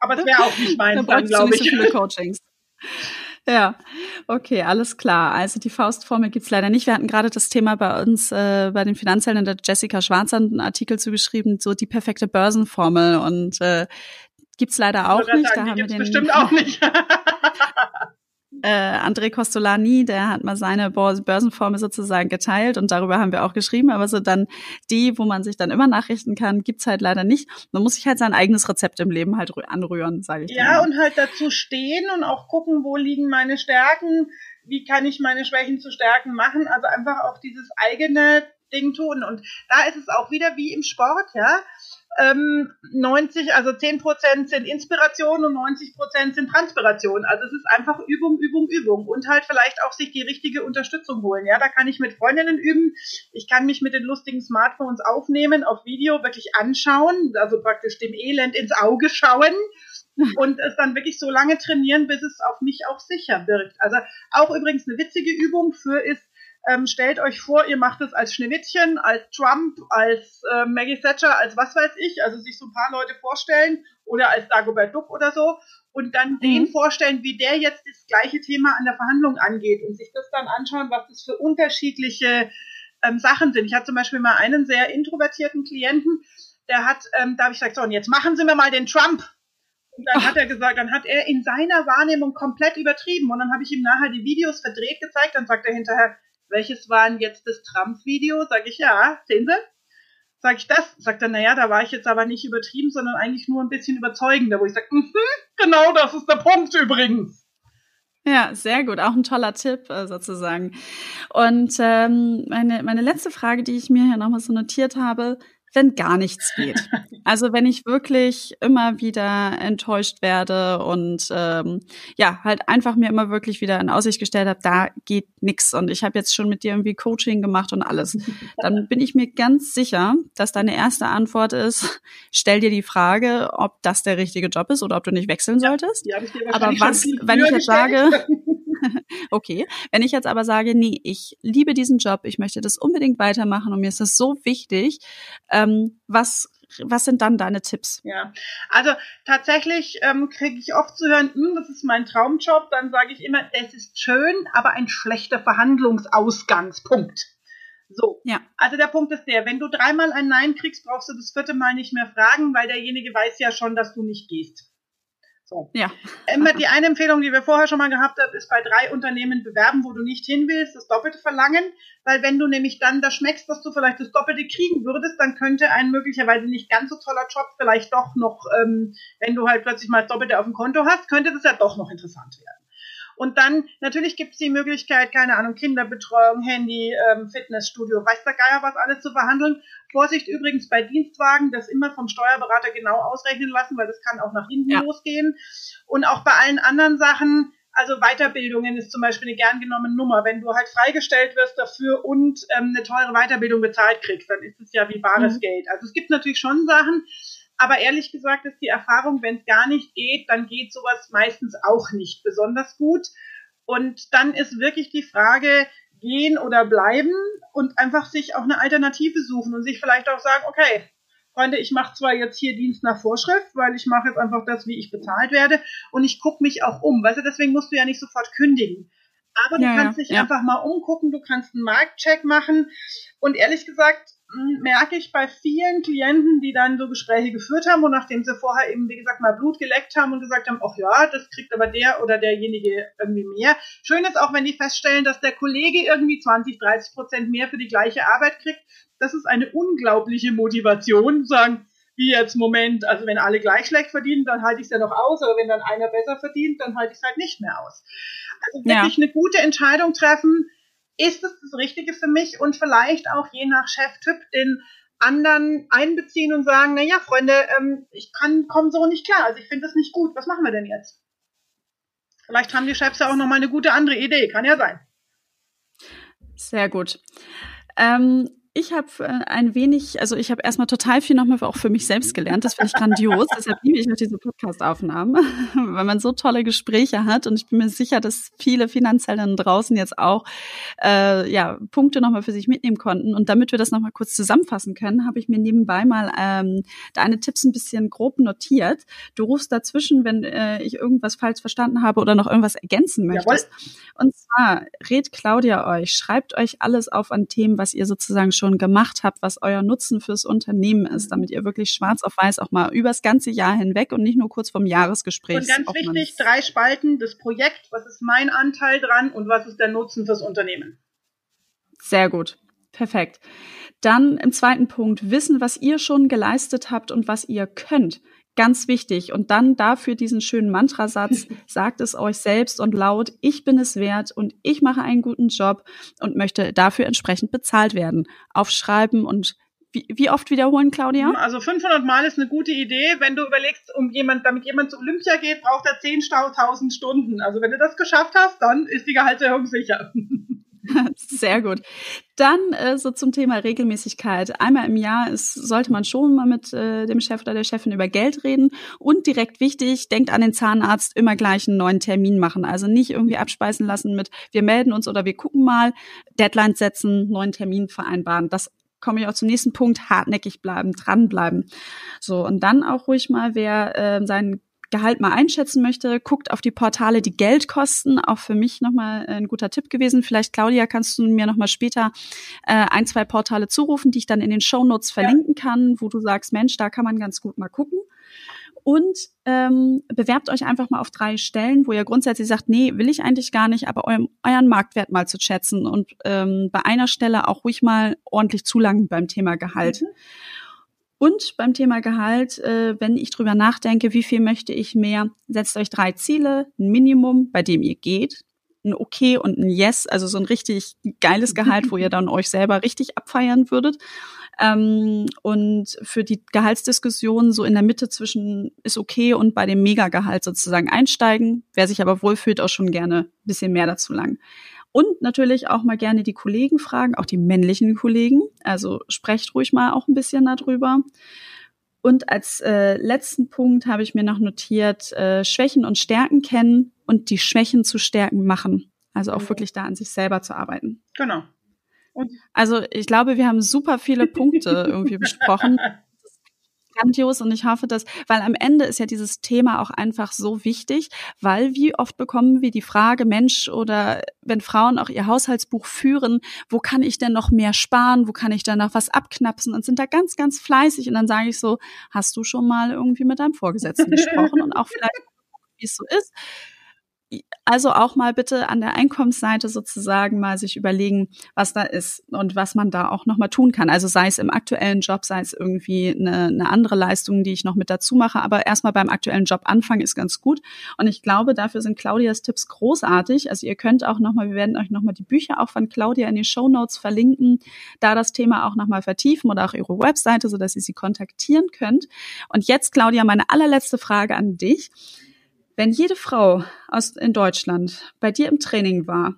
Aber es wäre auch nicht meins, dann, glaube ich. So viele Coachings. Ja, okay, alles klar. Also die Faustformel gibt's leider nicht. Wir hatten gerade das Thema bei uns äh, bei den Finanzhelden der Jessica Schwarzer einen Artikel zugeschrieben, so die perfekte Börsenformel und äh, gibt's leider auch nicht. Sagen, da haben wir den bestimmt auch nicht. äh, André Costolani, der hat mal seine Börsenformel sozusagen geteilt und darüber haben wir auch geschrieben, aber so dann die, wo man sich dann immer nachrichten kann, gibt's halt leider nicht. Man muss sich halt sein eigenes Rezept im Leben halt anrühren, sage ich. Ja, und halt dazu stehen und auch gucken, wo liegen meine Stärken, wie kann ich meine Schwächen zu Stärken machen, also einfach auch dieses eigene Ding tun und da ist es auch wieder wie im Sport, ja ähm, 90, also 10 Prozent sind Inspiration und 90 Prozent sind Transpiration. Also es ist einfach Übung, Übung, Übung und halt vielleicht auch sich die richtige Unterstützung holen. Ja, da kann ich mit Freundinnen üben. Ich kann mich mit den lustigen Smartphones aufnehmen, auf Video wirklich anschauen, also praktisch dem Elend ins Auge schauen und es dann wirklich so lange trainieren, bis es auf mich auch sicher wirkt. Also auch übrigens eine witzige Übung für ist, ähm, stellt euch vor, ihr macht es als Schneewittchen, als Trump, als äh, Maggie Thatcher, als was weiß ich, also sich so ein paar Leute vorstellen oder als Dagobert Duck oder so und dann mhm. den vorstellen, wie der jetzt das gleiche Thema an der Verhandlung angeht und sich das dann anschauen, was das für unterschiedliche ähm, Sachen sind. Ich hatte zum Beispiel mal einen sehr introvertierten Klienten, der hat, ähm, da habe ich gesagt, so, und jetzt machen Sie mir mal den Trump. Und dann hat er gesagt, dann hat er in seiner Wahrnehmung komplett übertrieben. Und dann habe ich ihm nachher die Videos verdreht gezeigt. Dann sagt er hinterher, welches war denn jetzt das Trump-Video? Sag ich, ja, sehen Sie? Sag ich das? Sagt er, naja, da war ich jetzt aber nicht übertrieben, sondern eigentlich nur ein bisschen überzeugender, wo ich sage, mm genau das ist der Punkt übrigens. Ja, sehr gut. Auch ein toller Tipp äh, sozusagen. Und ähm, meine, meine letzte Frage, die ich mir hier nochmal so notiert habe, wenn gar nichts geht. Also wenn ich wirklich immer wieder enttäuscht werde und ähm, ja, halt einfach mir immer wirklich wieder in Aussicht gestellt habe, da geht nix und ich habe jetzt schon mit dir irgendwie Coaching gemacht und alles, dann bin ich mir ganz sicher, dass deine erste Antwort ist, stell dir die Frage, ob das der richtige Job ist oder ob du nicht wechseln solltest. Ja, aber was, wenn ich jetzt sage, okay. Wenn ich jetzt aber sage, nee, ich liebe diesen Job, ich möchte das unbedingt weitermachen und mir ist das so wichtig, ähm, was was sind dann deine Tipps? Ja, also tatsächlich ähm, kriege ich oft zu hören, hm, das ist mein Traumjob. Dann sage ich immer, es ist schön, aber ein schlechter Verhandlungsausgangspunkt. So. Ja. Also der Punkt ist der, wenn du dreimal ein Nein kriegst, brauchst du das vierte Mal nicht mehr fragen, weil derjenige weiß ja schon, dass du nicht gehst. So. Ja. Immer die eine Empfehlung, die wir vorher schon mal gehabt haben, ist bei drei Unternehmen bewerben, wo du nicht hin willst, das Doppelte verlangen, weil wenn du nämlich dann da schmeckst, dass du vielleicht das Doppelte kriegen würdest, dann könnte ein möglicherweise nicht ganz so toller Job vielleicht doch noch, ähm, wenn du halt plötzlich mal das Doppelte auf dem Konto hast, könnte das ja doch noch interessant werden. Und dann, natürlich gibt es die Möglichkeit, keine Ahnung, Kinderbetreuung, Handy, ähm, Fitnessstudio, weiß der Geier was alles zu verhandeln. Vorsicht übrigens bei Dienstwagen, das immer vom Steuerberater genau ausrechnen lassen, weil das kann auch nach hinten ja. losgehen. Und auch bei allen anderen Sachen, also Weiterbildungen ist zum Beispiel eine gern genommene Nummer. Wenn du halt freigestellt wirst dafür und ähm, eine teure Weiterbildung bezahlt kriegst, dann ist es ja wie bares mhm. Geld. Also es gibt natürlich schon Sachen, aber ehrlich gesagt ist die Erfahrung, wenn es gar nicht geht, dann geht sowas meistens auch nicht besonders gut. Und dann ist wirklich die Frage, gehen oder bleiben und einfach sich auch eine Alternative suchen und sich vielleicht auch sagen, okay, Freunde, ich mache zwar jetzt hier Dienst nach Vorschrift, weil ich mache jetzt einfach das, wie ich bezahlt werde und ich gucke mich auch um. Weißt du, deswegen musst du ja nicht sofort kündigen. Aber du ja, kannst dich ja. einfach mal umgucken, du kannst einen Marktcheck machen und ehrlich gesagt, merke ich bei vielen Klienten, die dann so Gespräche geführt haben und nachdem sie vorher eben, wie gesagt, mal Blut geleckt haben und gesagt haben, ach ja, das kriegt aber der oder derjenige irgendwie mehr. Schön ist auch, wenn die feststellen, dass der Kollege irgendwie 20, 30 Prozent mehr für die gleiche Arbeit kriegt. Das ist eine unglaubliche Motivation, sagen, wie jetzt Moment, also wenn alle gleich schlecht verdienen, dann halte ich es ja noch aus, aber wenn dann einer besser verdient, dann halte ich es halt nicht mehr aus. Also wirklich ja. eine gute Entscheidung treffen, ist es das Richtige für mich und vielleicht auch je nach Cheftyp den anderen einbeziehen und sagen, na ja, Freunde, ähm, ich kann komme so nicht klar, also ich finde das nicht gut. Was machen wir denn jetzt? Vielleicht haben die Chefs ja auch noch mal eine gute andere Idee, kann ja sein. Sehr gut. Ähm, ich habe äh, ein wenig, also ich habe erstmal total viel nochmal auch für mich selbst gelernt. Das finde ich grandios. Deshalb liebe ich auch diese Podcast-Aufnahmen, weil man so tolle Gespräche hat. Und ich bin mir sicher, dass viele Finanziellen draußen jetzt auch äh, ja, Punkte nochmal für sich mitnehmen konnten. Und damit wir das nochmal kurz zusammenfassen können, habe ich mir nebenbei mal ähm, deine Tipps ein bisschen grob notiert. Du rufst dazwischen, wenn äh, ich irgendwas falsch verstanden habe oder noch irgendwas ergänzen möchtest. Jawohl. Und zwar rät Claudia euch, schreibt euch alles auf an Themen, was ihr sozusagen schon gemacht habt, was euer Nutzen fürs Unternehmen ist, damit ihr wirklich schwarz auf weiß auch mal übers ganze Jahr hinweg und nicht nur kurz vom Jahresgespräch. Und ganz wichtig, drei Spalten, das Projekt, was ist mein Anteil dran und was ist der Nutzen fürs Unternehmen. Sehr gut. Perfekt. Dann im zweiten Punkt wissen, was ihr schon geleistet habt und was ihr könnt. Ganz wichtig. Und dann dafür diesen schönen Mantrasatz, sagt es euch selbst und laut, ich bin es wert und ich mache einen guten Job und möchte dafür entsprechend bezahlt werden. Aufschreiben und wie, wie oft wiederholen, Claudia? Also 500 Mal ist eine gute Idee. Wenn du überlegst, um jemand, damit jemand zu Olympia geht, braucht er 10.000 Stunden. Also wenn du das geschafft hast, dann ist die Gehaltserhöhung sicher. Sehr gut. Dann äh, so zum Thema Regelmäßigkeit. Einmal im Jahr ist, sollte man schon mal mit äh, dem Chef oder der Chefin über Geld reden. Und direkt wichtig, denkt an den Zahnarzt, immer gleich einen neuen Termin machen. Also nicht irgendwie abspeisen lassen mit, wir melden uns oder wir gucken mal, Deadline setzen, neuen Termin vereinbaren. Das komme ich auch zum nächsten Punkt, hartnäckig bleiben, dranbleiben. So, und dann auch ruhig mal, wer äh, seinen Gehalt mal einschätzen möchte, guckt auf die Portale, die Geld kosten. Auch für mich nochmal ein guter Tipp gewesen. Vielleicht, Claudia, kannst du mir nochmal später äh, ein, zwei Portale zurufen, die ich dann in den Show Notes verlinken ja. kann, wo du sagst, Mensch, da kann man ganz gut mal gucken. Und ähm, bewerbt euch einfach mal auf drei Stellen, wo ihr grundsätzlich sagt, nee, will ich eigentlich gar nicht, aber eurem, euren Marktwert mal zu schätzen und ähm, bei einer Stelle auch ruhig mal ordentlich zu lang beim Thema Gehalt. Mhm. Und beim Thema Gehalt, äh, wenn ich drüber nachdenke, wie viel möchte ich mehr, setzt euch drei Ziele, ein Minimum, bei dem ihr geht, ein Okay und ein Yes, also so ein richtig geiles Gehalt, wo ihr dann euch selber richtig abfeiern würdet. Ähm, und für die Gehaltsdiskussion so in der Mitte zwischen ist okay und bei dem Megagehalt sozusagen einsteigen. Wer sich aber wohlfühlt, auch schon gerne ein bisschen mehr dazu lang. Und natürlich auch mal gerne die Kollegen fragen, auch die männlichen Kollegen. Also sprecht ruhig mal auch ein bisschen darüber. Und als äh, letzten Punkt habe ich mir noch notiert, äh, Schwächen und Stärken kennen und die Schwächen zu Stärken machen. Also auch wirklich da an sich selber zu arbeiten. Genau. Und also ich glaube, wir haben super viele Punkte irgendwie besprochen grandios und ich hoffe, dass, weil am Ende ist ja dieses Thema auch einfach so wichtig, weil wie oft bekommen wir die Frage, Mensch, oder wenn Frauen auch ihr Haushaltsbuch führen, wo kann ich denn noch mehr sparen, wo kann ich denn noch was abknapsen und sind da ganz, ganz fleißig und dann sage ich so, hast du schon mal irgendwie mit deinem Vorgesetzten gesprochen und auch vielleicht, wie es so ist also auch mal bitte an der Einkommensseite sozusagen mal sich überlegen, was da ist und was man da auch noch mal tun kann. Also sei es im aktuellen Job, sei es irgendwie eine, eine andere Leistung, die ich noch mit dazu mache. Aber erstmal beim aktuellen Job anfangen ist ganz gut. Und ich glaube, dafür sind Claudias Tipps großartig. Also ihr könnt auch noch mal, wir werden euch noch mal die Bücher auch von Claudia in den Show Notes verlinken, da das Thema auch noch mal vertiefen oder auch ihre Webseite, so dass ihr sie kontaktieren könnt. Und jetzt, Claudia, meine allerletzte Frage an dich. Wenn jede Frau aus, in Deutschland bei dir im Training war,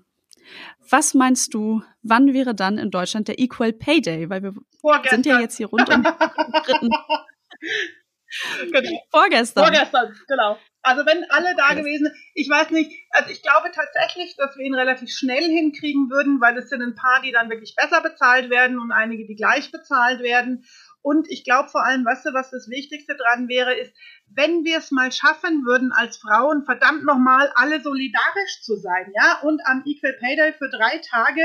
was meinst du, wann wäre dann in Deutschland der Equal Pay Day? Weil wir Vorgestern. sind ja jetzt hier rund um dritten. genau. Vorgestern. Vorgestern, genau. Also wenn alle da gewesen, ich weiß nicht, also ich glaube tatsächlich, dass wir ihn relativ schnell hinkriegen würden, weil es sind ein paar, die dann wirklich besser bezahlt werden und einige, die gleich bezahlt werden. Und ich glaube vor allem, weißt du, was das Wichtigste dran wäre, ist, wenn wir es mal schaffen würden, als Frauen verdammt nochmal alle solidarisch zu sein, ja, und am Equal Pay Day für drei Tage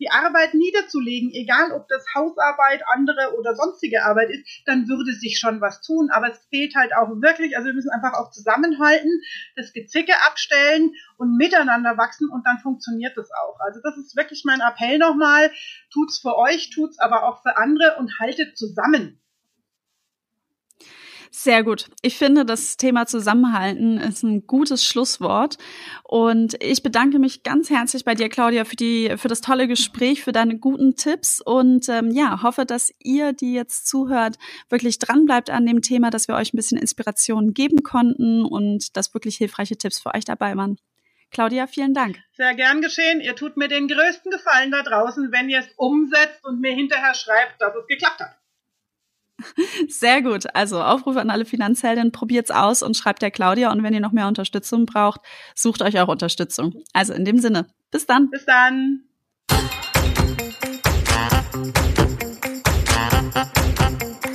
die Arbeit niederzulegen, egal ob das Hausarbeit, andere oder sonstige Arbeit ist, dann würde sich schon was tun. Aber es fehlt halt auch wirklich, also wir müssen einfach auch zusammenhalten, das Gezicke abstellen und miteinander wachsen und dann funktioniert das auch. Also das ist wirklich mein Appell nochmal. Tut's für euch, tut's aber auch für andere und haltet zusammen. Sehr gut. Ich finde, das Thema Zusammenhalten ist ein gutes Schlusswort. Und ich bedanke mich ganz herzlich bei dir, Claudia, für die, für das tolle Gespräch, für deine guten Tipps und ähm, ja, hoffe, dass ihr, die jetzt zuhört, wirklich dranbleibt an dem Thema, dass wir euch ein bisschen Inspiration geben konnten und dass wirklich hilfreiche Tipps für euch dabei waren. Claudia, vielen Dank. Sehr gern geschehen. Ihr tut mir den größten Gefallen da draußen, wenn ihr es umsetzt und mir hinterher schreibt, dass es geklappt hat. Sehr gut. Also Aufruf an alle Finanzhelden, probiert's aus und schreibt der Claudia. Und wenn ihr noch mehr Unterstützung braucht, sucht euch auch Unterstützung. Also in dem Sinne, bis dann. Bis dann. Thank you.